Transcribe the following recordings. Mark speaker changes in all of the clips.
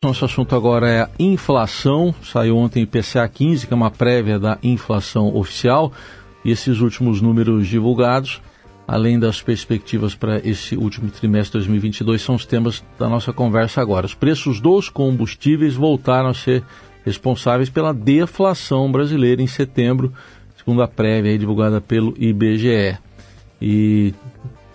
Speaker 1: Nosso assunto agora é a inflação. Saiu ontem IPCA 15, que é uma prévia da inflação oficial. E esses últimos números divulgados, além das perspectivas para esse último trimestre de 2022, são os temas da nossa conversa agora. Os preços dos combustíveis voltaram a ser responsáveis pela deflação brasileira em setembro, segundo a prévia divulgada pelo IBGE. E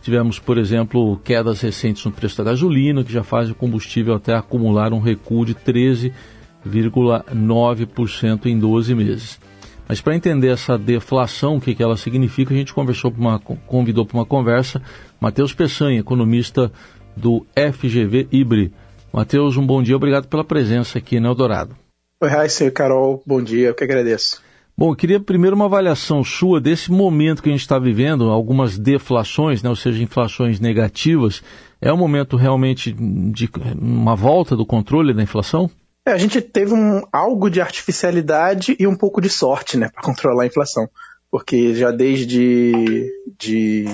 Speaker 1: Tivemos, por exemplo, quedas recentes no preço da gasolina, que já faz o combustível até acumular um recuo de 13,9% em 12 meses. Mas para entender essa deflação, o que, que ela significa, a gente conversou uma, convidou para uma conversa Matheus Peçanha, economista do FGV Ibre. Matheus, um bom dia, obrigado pela presença aqui no Eldorado.
Speaker 2: Oi, Raíssa Carol, bom dia, eu que agradeço.
Speaker 1: Bom, eu queria primeiro uma avaliação sua desse momento que a gente está vivendo, algumas deflações, né, ou seja, inflações negativas. É um momento realmente de uma volta do controle da inflação?
Speaker 2: É, a gente teve um, algo de artificialidade e um pouco de sorte né, para controlar a inflação. Porque já desde de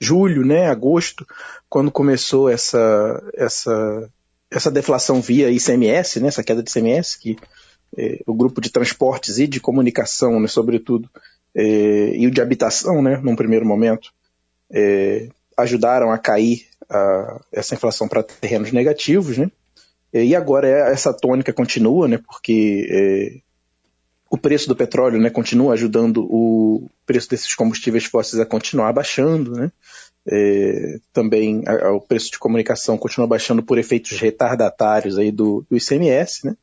Speaker 2: julho, né, agosto, quando começou essa, essa, essa deflação via ICMS, né, essa queda de ICMS, que é, o grupo de transportes e de comunicação, né, sobretudo, é, e o de habitação, né, num primeiro momento, é, ajudaram a cair a, essa inflação para terrenos negativos, né? E agora essa tônica continua, né? Porque é, o preço do petróleo, né, continua ajudando o preço desses combustíveis fósseis a continuar baixando, né? É, também a, a, o preço de comunicação continua baixando por efeitos retardatários aí do, do ICMS, né?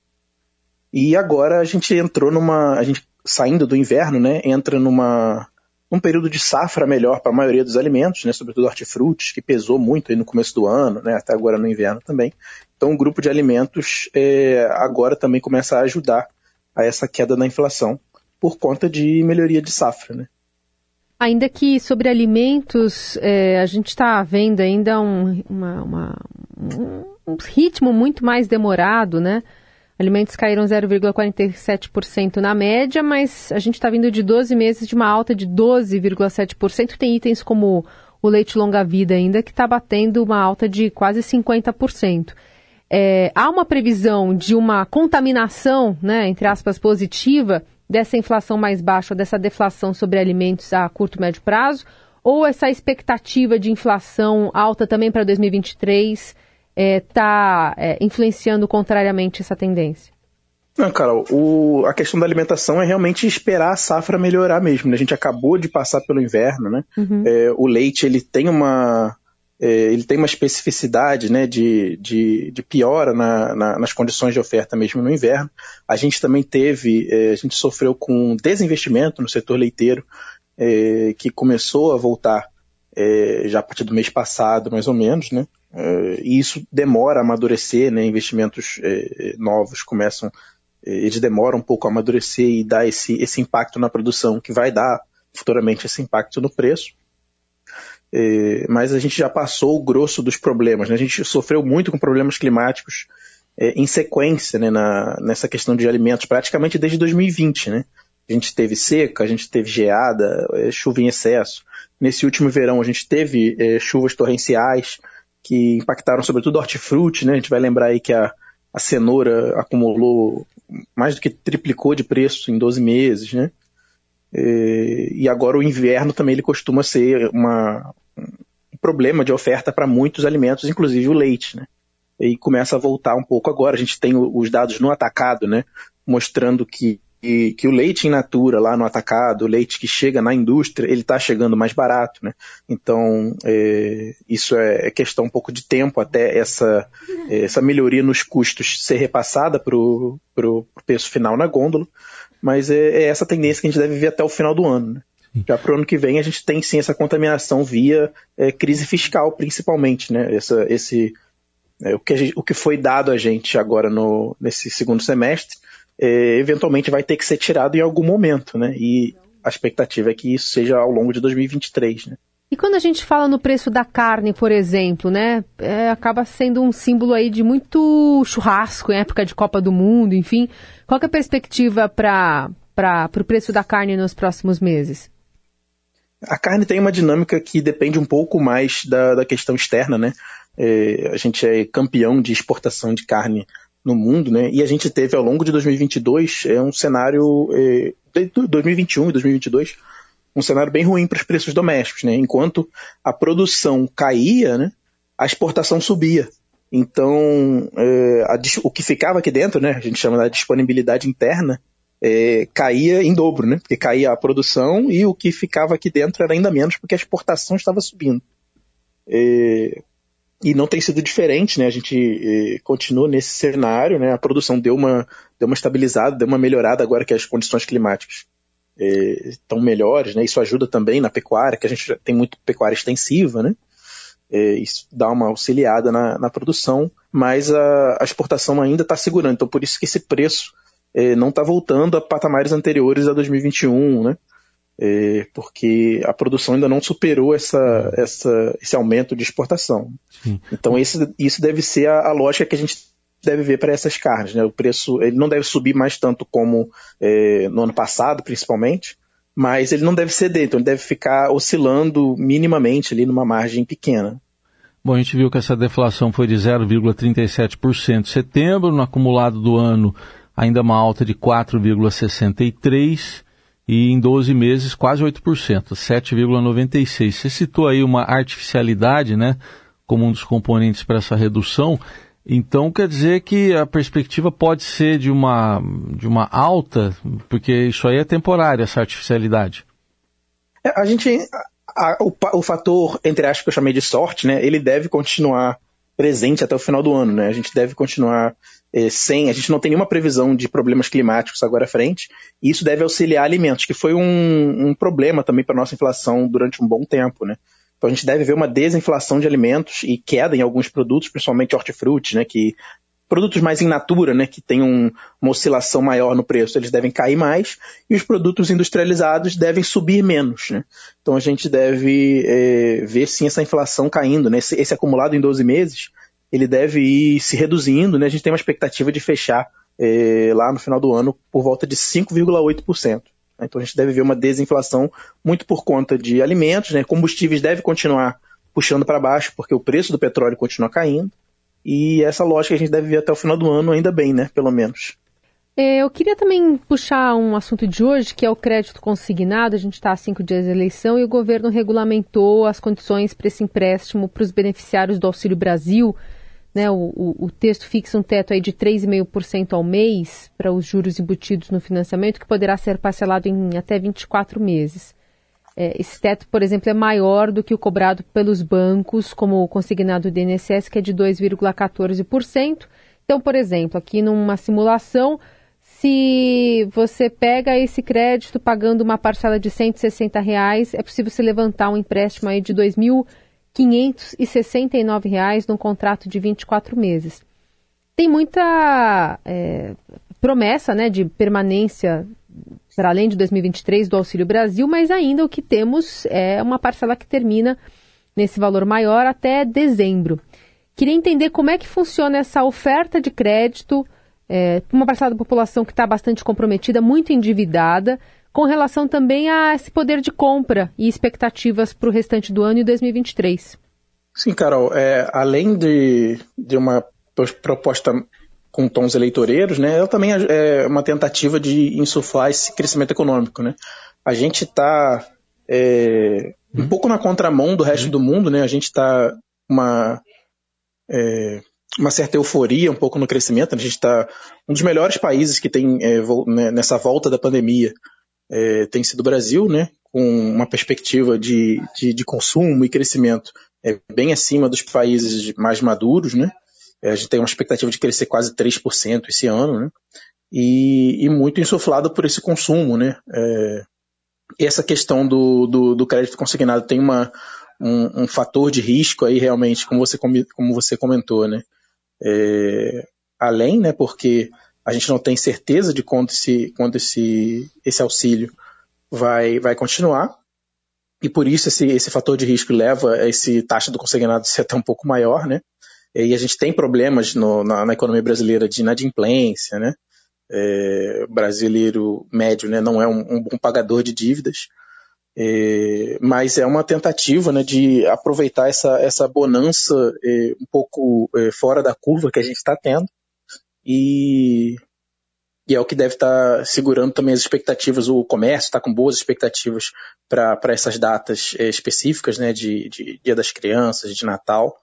Speaker 2: E agora a gente entrou numa. A gente, saindo do inverno, né, entra numa um período de safra melhor para a maioria dos alimentos, né, sobretudo hortifrutis, que pesou muito aí no começo do ano, né, até agora no inverno também. Então, o grupo de alimentos é, agora também começa a ajudar a essa queda na inflação por conta de melhoria de safra. Né.
Speaker 3: Ainda que sobre alimentos, é, a gente está vendo ainda um, uma, uma, um ritmo muito mais demorado, né? Alimentos caíram 0,47% na média, mas a gente está vindo de 12 meses de uma alta de 12,7%. Tem itens como o leite longa-vida ainda, que está batendo uma alta de quase 50%. É, há uma previsão de uma contaminação, né, entre aspas, positiva dessa inflação mais baixa, dessa deflação sobre alimentos a curto e médio prazo? Ou essa expectativa de inflação alta também para 2023 está é, tá, é, influenciando contrariamente essa tendência?
Speaker 2: Não, Carol, o, a questão da alimentação é realmente esperar a safra melhorar mesmo. Né? A gente acabou de passar pelo inverno, né? Uhum. É, o leite ele tem uma é, ele tem uma especificidade né, de, de, de piora na, na, nas condições de oferta mesmo no inverno. A gente também teve, é, a gente sofreu com desinvestimento no setor leiteiro, é, que começou a voltar já a partir do mês passado, mais ou menos, né? Uh, e isso demora a amadurecer, né? investimentos eh, novos começam, eh, eles demoram um pouco a amadurecer e dar esse, esse impacto na produção, que vai dar futuramente esse impacto no preço. Eh, mas a gente já passou o grosso dos problemas, né? a gente sofreu muito com problemas climáticos em sequência né? Na, nessa questão de alimentos, praticamente desde 2020. Né? A gente teve seca, a gente teve geada, chuva em excesso. Nesse último verão a gente teve chuvas torrenciais, que impactaram sobretudo hortifruti, né? A gente vai lembrar aí que a, a cenoura acumulou mais do que triplicou de preço em 12 meses, né? E, e agora o inverno também ele costuma ser uma, um problema de oferta para muitos alimentos, inclusive o leite, né? E começa a voltar um pouco agora. A gente tem os dados no atacado, né? Mostrando que que, que o leite in natura lá no atacado, o leite que chega na indústria, ele está chegando mais barato, né? Então, é, isso é, é questão um pouco de tempo até essa, é, essa melhoria nos custos ser repassada para o preço final na gôndola, mas é, é, essa tendência que a gente deve ver até o final do ano, né? Já para o ano que vem a gente tem sim essa contaminação via é, crise fiscal, principalmente, né? Essa, esse, é, o, que gente, o que foi dado a gente agora no, nesse segundo semestre é, eventualmente vai ter que ser tirado em algum momento, né? E a expectativa é que isso seja ao longo de 2023, né?
Speaker 3: E quando a gente fala no preço da carne, por exemplo, né, é, acaba sendo um símbolo aí de muito churrasco em época de Copa do Mundo, enfim. Qual é a perspectiva para o preço da carne nos próximos meses?
Speaker 2: A carne tem uma dinâmica que depende um pouco mais da, da questão externa, né? É, a gente é campeão de exportação de carne no mundo, né? E a gente teve ao longo de 2022 é um cenário é, 2021 e 2022 um cenário bem ruim para os preços domésticos, né? Enquanto a produção caía, né? A exportação subia. Então, é, a, o que ficava aqui dentro, né? A gente chama da disponibilidade interna, é, caía em dobro, né? Porque caía a produção e o que ficava aqui dentro era ainda menos porque a exportação estava subindo. É, e não tem sido diferente, né? A gente eh, continua nesse cenário, né? A produção deu uma, deu uma estabilizada, deu uma melhorada agora que as condições climáticas eh, estão melhores, né? Isso ajuda também na pecuária, que a gente tem muito pecuária extensiva, né? Eh, isso dá uma auxiliada na, na produção, mas a, a exportação ainda está segurando. Então, por isso que esse preço não está voltando a patamares anteriores a 2021, né? É, porque a produção ainda não superou essa, essa, esse aumento de exportação. Sim. Então esse, isso deve ser a, a, lógica que a gente deve ver para essas carnes. Né? O preço ele não deve subir mais tanto como é, no ano passado, principalmente, mas ele não deve ceder, então ele deve ficar oscilando minimamente ali numa margem pequena.
Speaker 1: Bom, a gente viu que essa deflação foi de 0,37% em setembro, no acumulado do ano ainda uma alta de 4,63% e em 12 meses quase 8%, 7,96%. Você citou aí uma artificialidade, né, como um dos componentes para essa redução. Então quer dizer que a perspectiva pode ser de uma, de uma alta, porque isso aí é temporário, essa artificialidade.
Speaker 2: É, a gente, a, o, o fator, entre aspas, que eu chamei de sorte, né, ele deve continuar presente até o final do ano, né? A gente deve continuar sem, a gente não tem nenhuma previsão de problemas climáticos agora à frente, e isso deve auxiliar alimentos, que foi um, um problema também para a nossa inflação durante um bom tempo, né? Então a gente deve ver uma desinflação de alimentos e queda em alguns produtos, principalmente hortifruti, né? Que produtos mais in natura, né, que tem um, uma oscilação maior no preço, eles devem cair mais, e os produtos industrializados devem subir menos. Né? Então a gente deve é, ver sim essa inflação caindo, né? esse, esse, acumulado em 12 meses, ele deve ir se reduzindo, né? a gente tem uma expectativa de fechar é, lá no final do ano por volta de 5,8%. Né? Então a gente deve ver uma desinflação muito por conta de alimentos, né? combustíveis deve continuar puxando para baixo, porque o preço do petróleo continua caindo, e essa lógica a gente deve ver até o final do ano, ainda bem, né? Pelo menos.
Speaker 3: É, eu queria também puxar um assunto de hoje, que é o crédito consignado. A gente está há cinco dias de eleição e o governo regulamentou as condições para esse empréstimo para os beneficiários do Auxílio Brasil. Né, o, o, o texto fixa um teto aí de 3,5% ao mês para os juros embutidos no financiamento, que poderá ser parcelado em até 24 meses. É, esse teto, por exemplo, é maior do que o cobrado pelos bancos, como o consignado do INSS, que é de 2,14%. Então, por exemplo, aqui numa simulação, se você pega esse crédito pagando uma parcela de 160 reais, é possível se levantar um empréstimo aí de R$ 2.569 num contrato de 24 meses. Tem muita é, promessa né, de permanência para além de 2023 do Auxílio Brasil, mas ainda o que temos é uma parcela que termina nesse valor maior até dezembro. Queria entender como é que funciona essa oferta de crédito é, para uma parcela da população que está bastante comprometida, muito endividada, com relação também a esse poder de compra e expectativas para o restante do ano e 2023.
Speaker 2: Sim, Carol, é, além de, de uma proposta com tons eleitoreiros, né, ela também é, uma tentativa de insuflar esse crescimento econômico. Né? A gente está é, um pouco na contramão do resto do mundo, né? a gente está uma, é, uma certa euforia um pouco no crescimento, a gente está um dos melhores países que tem é, né, nessa volta da pandemia é, tem sido o Brasil, né? com uma perspectiva de, de, de consumo e crescimento é, bem acima dos países mais maduros, né? É, a gente tem uma expectativa de crescer quase 3% esse ano, né? E, e, muito insuflado por esse consumo, né? É, essa questão do, do, do, crédito consignado tem uma, um, um, fator de risco aí realmente, como você, como você comentou, né? É, além, né, porque a gente não tem certeza de quando esse, quando esse, esse auxílio vai, vai continuar, e por isso esse, esse fator de risco leva a esse taxa do consignado ser até um pouco maior, né? E a gente tem problemas no, na, na, economia brasileira de inadimplência, né? É, brasileiro médio né, não é um, um bom pagador de dívidas, é, mas é uma tentativa né, de aproveitar essa, essa bonança é, um pouco é, fora da curva que a gente está tendo e, e é o que deve estar tá segurando também as expectativas. O comércio está com boas expectativas para essas datas é, específicas, né, de, de Dia das Crianças, de Natal.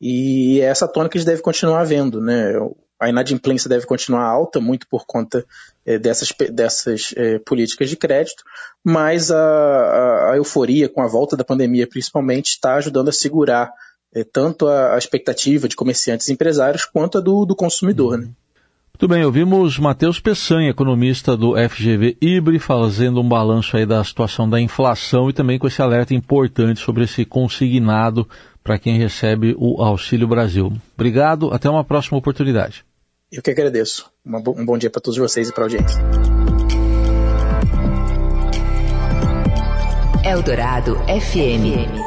Speaker 2: E é essa tônica que a gente deve continuar vendo, né? A inadimplência deve continuar alta, muito por conta é, dessas, dessas é, políticas de crédito, mas a, a, a, euforia com a volta da pandemia, principalmente, está ajudando a segurar é, tanto a, a, expectativa de comerciantes e empresários quanto a do, do consumidor. Né?
Speaker 1: Muito bem, ouvimos Matheus Peçanha, economista do FGV IBRE, fazendo um balanço aí da situação da inflação e também com esse alerta importante sobre esse consignado para quem recebe o Auxílio Brasil. Obrigado, até uma próxima oportunidade.
Speaker 2: Eu que agradeço. um bom dia para todos vocês e para a audiência.
Speaker 4: Eldorado FM.